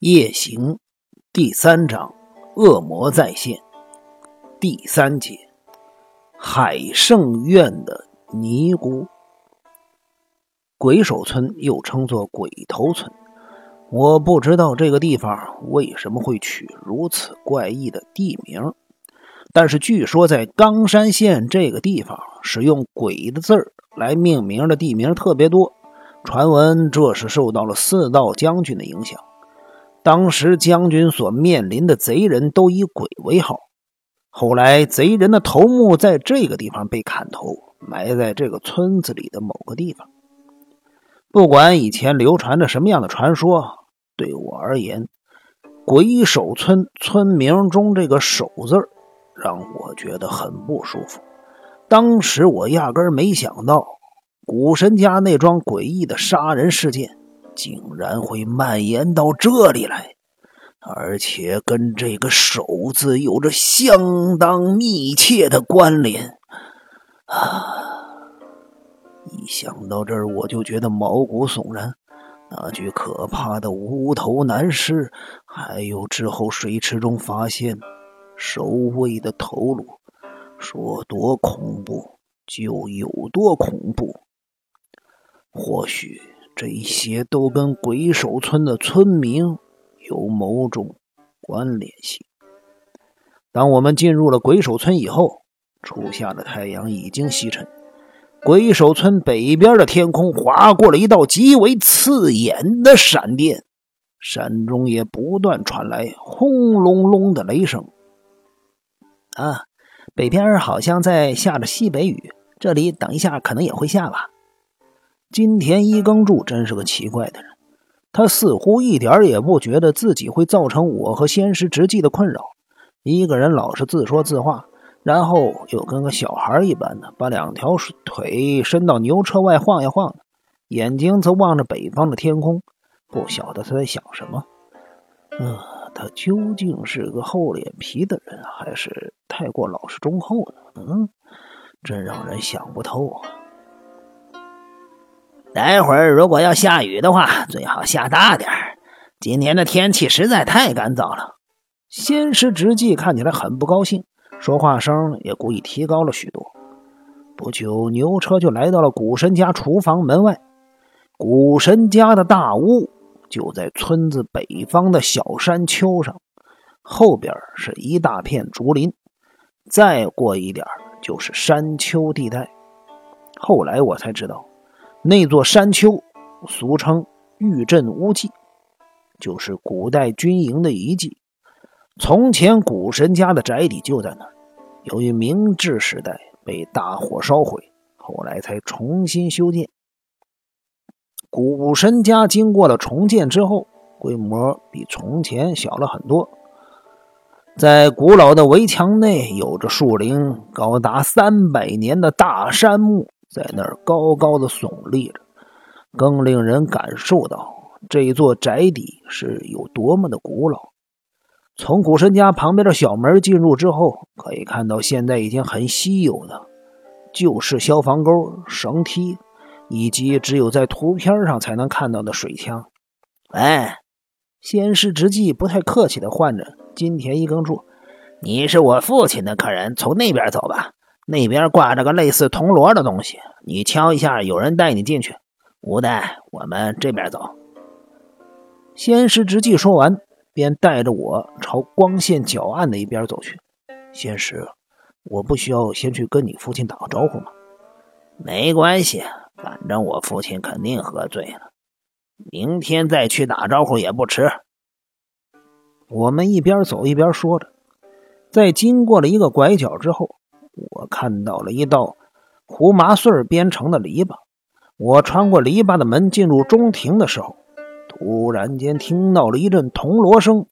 夜行第三章，恶魔再现第三节，海圣院的尼姑。鬼手村又称作鬼头村，我不知道这个地方为什么会取如此怪异的地名，但是据说在冈山县这个地方，使用“鬼”的字儿来命名的地名特别多。传闻这是受到了四道将军的影响。当时将军所面临的贼人都以鬼为号，后来贼人的头目在这个地方被砍头，埋在这个村子里的某个地方。不管以前流传着什么样的传说，对我而言，鬼守村村名中这个“守”字让我觉得很不舒服。当时我压根没想到，古神家那桩诡异的杀人事件。竟然会蔓延到这里来，而且跟这个“手”字有着相当密切的关联啊！一想到这儿，我就觉得毛骨悚然。那具可怕的“无头男尸”，还有之后水池中发现守卫的头颅，说多恐怖就有多恐怖。或许。这些都跟鬼手村的村民有某种关联性。当我们进入了鬼手村以后，初夏的太阳已经西沉，鬼手村北边的天空划过了一道极为刺眼的闪电，山中也不断传来轰隆隆的雷声。啊，北边好像在下着西北雨，这里等一下可能也会下吧。金田一耕助真是个奇怪的人，他似乎一点也不觉得自己会造成我和仙师直纪的困扰。一个人老是自说自话，然后又跟个小孩一般的把两条腿伸到牛车外晃呀晃的，眼睛则望着北方的天空，不晓得他在想什么。呃，他究竟是个厚脸皮的人，还是太过老实忠厚呢？嗯，真让人想不透啊。待会儿如果要下雨的话，最好下大点儿。今天的天气实在太干燥了。仙师直纪看起来很不高兴，说话声也故意提高了许多。不久，牛车就来到了古神家厨房门外。古神家的大屋就在村子北方的小山丘上，后边是一大片竹林，再过一点就是山丘地带。后来我才知道。那座山丘，俗称玉镇乌记，就是古代军营的遗迹。从前古神家的宅邸就在那儿，由于明治时代被大火烧毁，后来才重新修建。古神家经过了重建之后，规模比从前小了很多。在古老的围墙内，有着树龄高达三百年的大杉木。在那儿高高的耸立着，更令人感受到这座宅邸是有多么的古老。从古神家旁边的小门进入之后，可以看到现在已经很稀有的旧式消防沟、绳梯，以及只有在图片上才能看到的水枪。哎，仙师直纪不太客气的唤着金田一耕助：“你是我父亲的客人，从那边走吧。”那边挂着个类似铜锣的东西，你敲一下，有人带你进去。无带，我们这边走。仙师直纪说完，便带着我朝光线较暗的一边走去。仙师，我不需要先去跟你父亲打个招呼吗？没关系，反正我父亲肯定喝醉了，明天再去打招呼也不迟。我们一边走一边说着，在经过了一个拐角之后。我看到了一道胡麻穗编成的篱笆。我穿过篱笆的门进入中庭的时候，突然间听到了一阵铜锣声。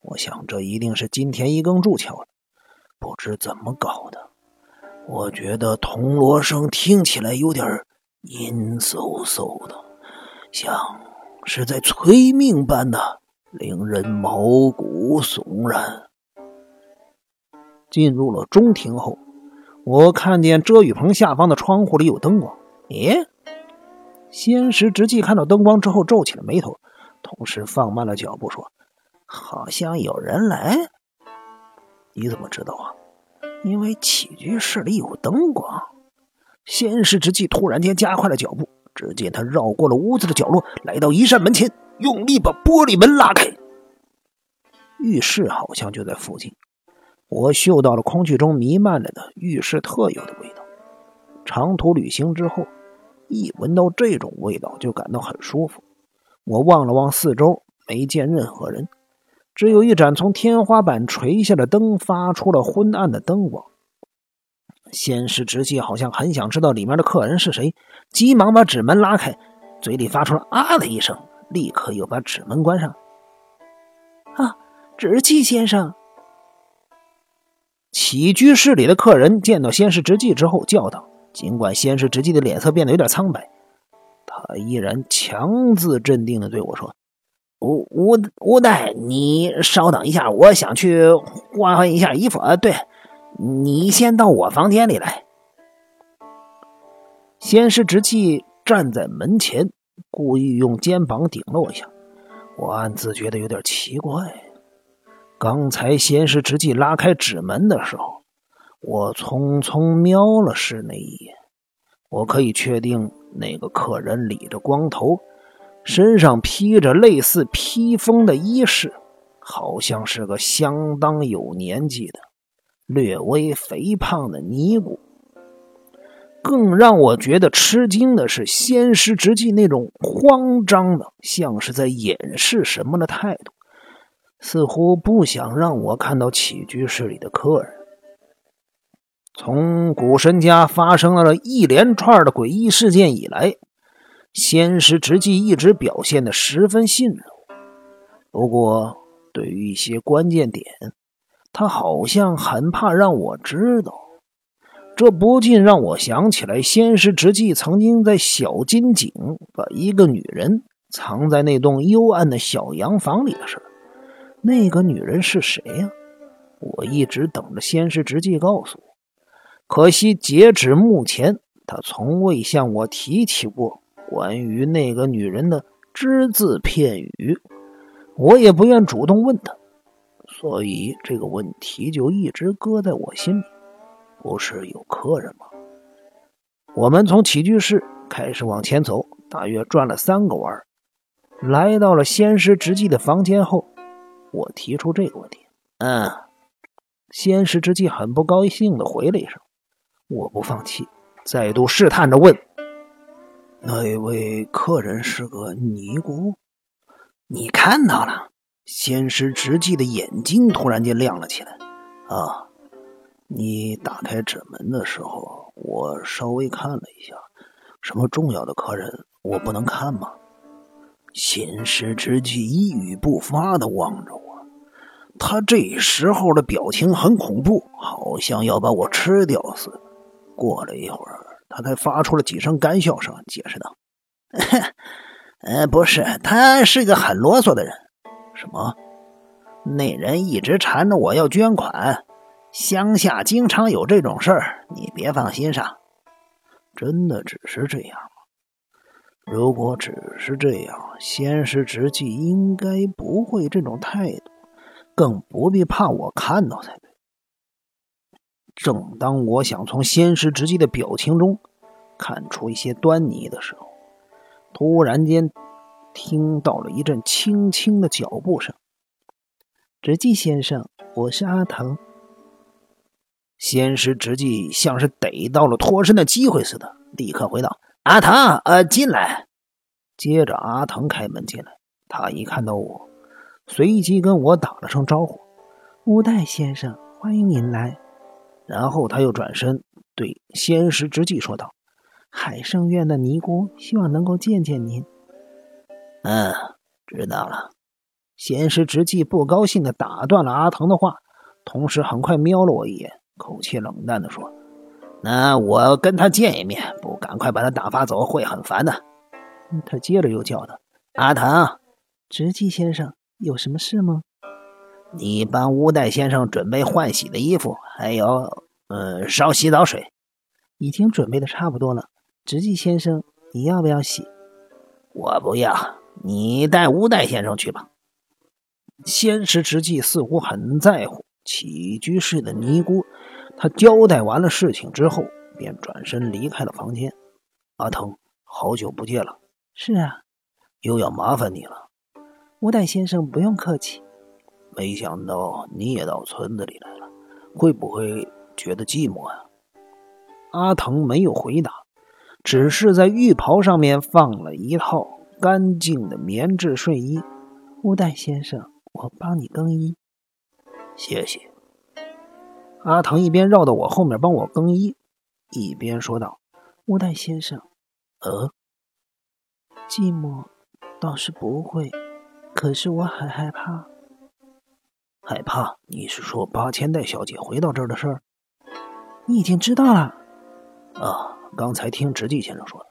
我想这一定是金田一耕助敲的，不知怎么搞的。我觉得铜锣声听起来有点阴飕飕的，像是在催命般的，令人毛骨悚然。进入了中庭后。我看见遮雨棚下方的窗户里有灯光。咦，仙石直纪看到灯光之后皱起了眉头，同时放慢了脚步说：“好像有人来。”你怎么知道啊？因为起居室里有灯光。先是之际突然间加快了脚步，只见他绕过了屋子的角落，来到一扇门前，用力把玻璃门拉开。浴室好像就在附近，我嗅到了空气中弥漫着的浴室特有的味道。长途旅行之后，一闻到这种味道就感到很舒服。我望了望四周，没见任何人，只有一盏从天花板垂下的灯发出了昏暗的灯光。先是直气好像很想知道里面的客人是谁，急忙把纸门拉开，嘴里发出了啊的一声，立刻又把纸门关上。啊，直气先生！起居室里的客人见到先是直纪之后叫道：“尽管先是直纪的脸色变得有点苍白，他依然强自镇定的对我说：‘吴吴吴代，你稍等一下，我想去换换一下衣服。’啊，对。”你先到我房间里来。先是直气站在门前，故意用肩膀顶了我一下。我暗自觉得有点奇怪。刚才先是直气拉开纸门的时候，我匆匆瞄了室内一眼。我可以确定，那个客人理着光头，身上披着类似披风的衣饰，好像是个相当有年纪的。略微肥胖的尼姑。更让我觉得吃惊的是，先师直纪那种慌张的，像是在掩饰什么的态度，似乎不想让我看到起居室里的客人。从古神家发生了一连串的诡异事件以来，先师直纪一直表现的十分信任。不过，对于一些关键点，他好像很怕让我知道，这不禁让我想起来，先是直纪曾经在小金井把一个女人藏在那栋幽暗的小洋房里的事那个女人是谁呀？我一直等着仙师直纪告诉我，可惜截止目前，他从未向我提起过关于那个女人的只字片语。我也不愿主动问他。所以这个问题就一直搁在我心里。不是有客人吗？我们从起居室开始往前走，大约转了三个弯，来到了仙师直纪的房间后，我提出这个问题。嗯，先师直纪很不高兴的回了一声。我不放弃，再度试探着问：“那位客人是个尼姑？你看到了？”先师直纪的眼睛突然间亮了起来。啊，你打开纸门的时候，我稍微看了一下，什么重要的客人我不能看吗？先师直纪一语不发的望着我，他这时候的表情很恐怖，好像要把我吃掉似的。过了一会儿，他才发出了几声干笑声，解释道：“ 呃，不是，他是个很啰嗦的人。”什么？那人一直缠着我要捐款，乡下经常有这种事儿，你别放心上。真的只是这样吗？如果只是这样，仙师直纪应该不会这种态度，更不必怕我看到才对。正当我想从先是直纪的表情中看出一些端倪的时候，突然间。听到了一阵轻轻的脚步声，直纪先生，我是阿腾。先是直纪像是逮到了脱身的机会似的，立刻回道：“阿腾，呃，进来。”接着阿腾开门进来，他一看到我，随即跟我打了声招呼：“乌代先生，欢迎您来。”然后他又转身对先是直纪说道：“海圣院的尼姑希望能够见见您。”嗯，知道了。先是直纪不高兴的打断了阿腾的话，同时很快瞄了我一眼，口气冷淡的说：“那我跟他见一面，不赶快把他打发走，会很烦的。”他接着又叫道：“阿腾，直纪先生，有什么事吗？你帮乌代先生准备换洗的衣服，还有，呃，烧洗澡水，已经准备的差不多了。直纪先生，你要不要洗？”我不要。你带乌代先生去吧。仙石直纪似乎很在乎起居室的尼姑，他交代完了事情之后，便转身离开了房间。阿腾，好久不见了。是啊，又要麻烦你了。乌代先生不用客气。没想到你也到村子里来了，会不会觉得寂寞啊？阿腾没有回答，只是在浴袍上面放了一套干净的棉质睡衣。乌代先生。我帮你更衣，谢谢。阿腾一边绕到我后面帮我更衣，一边说道：“乌代先生，呃，寂寞倒是不会，可是我很害怕。害怕？你是说八千代小姐回到这儿的事儿？你已经知道了？啊，刚才听直纪先生说的，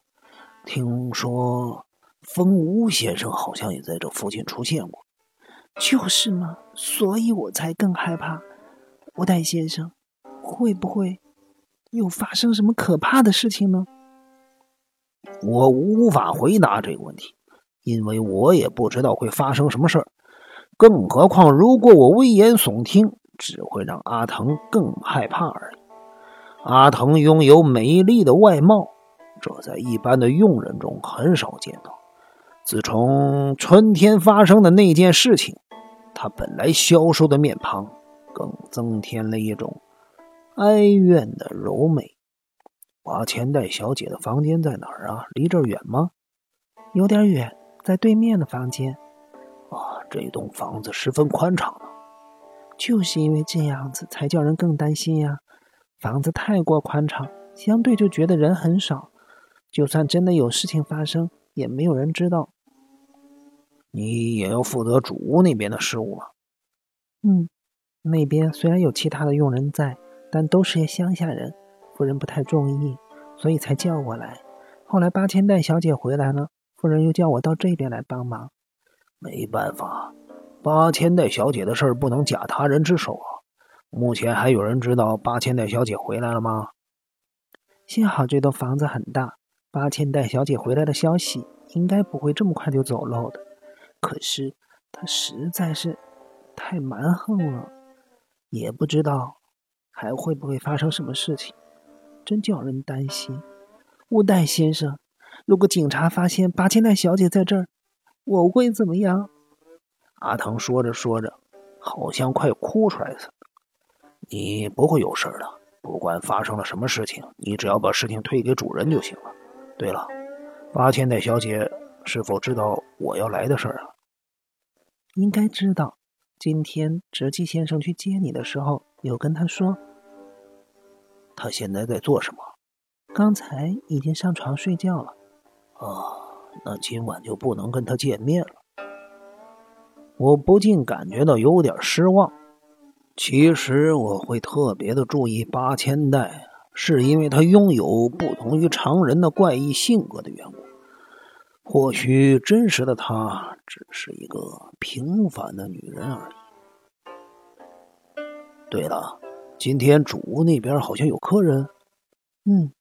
听说风屋先生好像也在这附近出现过。”就是嘛，所以我才更害怕。吴代先生，会不会又发生什么可怕的事情呢？我无法回答这个问题，因为我也不知道会发生什么事儿。更何况，如果我危言耸听，只会让阿腾更害怕而已。阿腾拥有美丽的外貌，这在一般的佣人中很少见到。自从春天发生的那件事情，他本来消瘦的面庞更增添了一种哀怨的柔美。八千代小姐的房间在哪儿啊？离这儿远吗？有点远，在对面的房间。啊，这栋房子十分宽敞呢。就是因为这样子，才叫人更担心呀。房子太过宽敞，相对就觉得人很少。就算真的有事情发生，也没有人知道。你也要负责主屋那边的事务吗？嗯，那边虽然有其他的佣人在，但都是些乡下人，夫人不太中意，所以才叫我来。后来八千代小姐回来了，夫人又叫我到这边来帮忙。没办法，八千代小姐的事儿不能假他人之手啊。目前还有人知道八千代小姐回来了吗？幸好这栋房子很大，八千代小姐回来的消息应该不会这么快就走漏的。可是她实在是太蛮横了，也不知道还会不会发生什么事情，真叫人担心。乌代先生，如果警察发现八千代小姐在这儿，我会怎么样？阿藤说着说着，好像快哭出来似的。你不会有事的，不管发生了什么事情，你只要把事情推给主人就行了。对了，八千代小姐是否知道我要来的事儿啊？应该知道，今天直纪先生去接你的时候，有跟他说。他现在在做什么？刚才已经上床睡觉了。啊，那今晚就不能跟他见面了。我不禁感觉到有点失望。其实我会特别的注意八千代，是因为他拥有不同于常人的怪异性格的缘故。或许真实的她只是一个平凡的女人而已。对了，今天主屋那边好像有客人。嗯，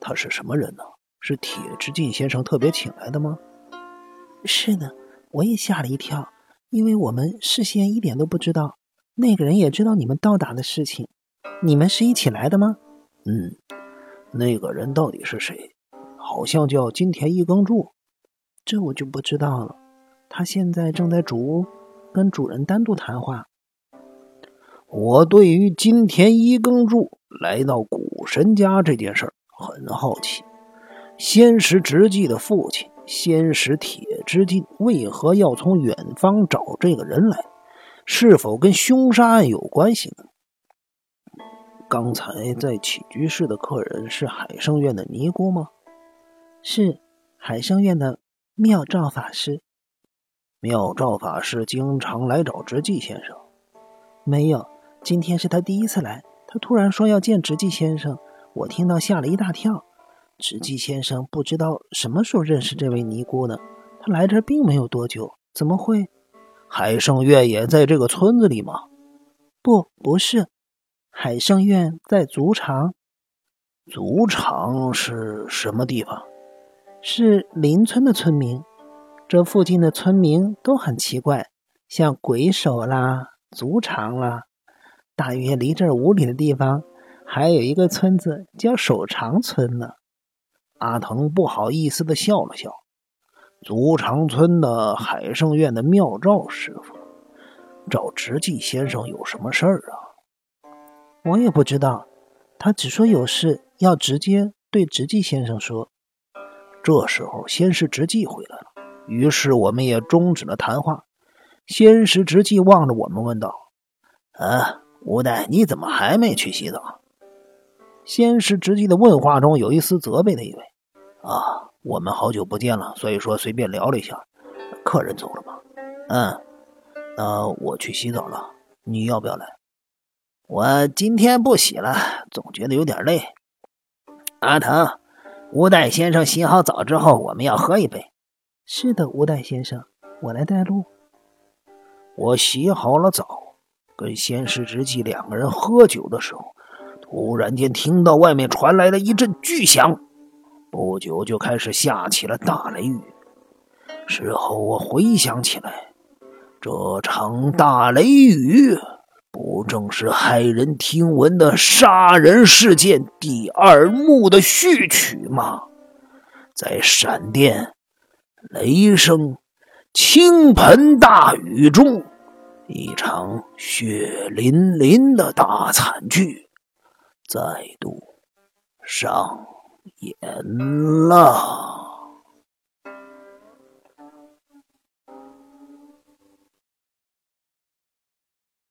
他是什么人呢？是铁之进先生特别请来的吗？是的，我也吓了一跳，因为我们事先一点都不知道。那个人也知道你们到达的事情。你们是一起来的吗？嗯，那个人到底是谁？好像叫金田一耕助。这我就不知道了。他现在正在主屋跟主人单独谈话。我对于金田一耕助来到古神家这件事很好奇。仙石直纪的父亲仙石铁之进为何要从远方找这个人来？是否跟凶杀案有关系呢？刚才在起居室的客人是海圣院的尼姑吗？是海圣院的。妙照法师，妙照法师经常来找直纪先生。没有，今天是他第一次来。他突然说要见直纪先生，我听到吓了一大跳。直纪先生不知道什么时候认识这位尼姑的。他来这并没有多久，怎么会？海圣院也在这个村子里吗？不，不是。海圣院在足场。足场是什么地方？是邻村的村民，这附近的村民都很奇怪，像鬼手啦、族长啦。大约离这五里的地方，还有一个村子叫手长村呢。阿腾不好意思的笑了笑。族长村的海圣院的妙照师傅，找直纪先生有什么事儿啊？我也不知道，他只说有事要直接对直纪先生说。这时候，仙师直纪回来了。于是我们也终止了谈话。仙师直纪望着我们问道：“啊，吴代，你怎么还没去洗澡？”仙师直纪的问话中有一丝责备的意味。啊，我们好久不见了，所以说随便聊了一下。客人走了吗？嗯，那我去洗澡了。你要不要来？我今天不洗了，总觉得有点累。阿腾，吴代先生洗好澡之后，我们要喝一杯。是的，吴代先生，我来带路。我洗好了澡，跟仙师直纪两个人喝酒的时候，突然间听到外面传来了一阵巨响，不久就开始下起了大雷雨。事后我回想起来，这场大雷雨不正是骇人听闻的杀人事件第二幕的序曲吗？在闪电。雷声、倾盆大雨中，一场血淋淋的大惨剧再度上演了。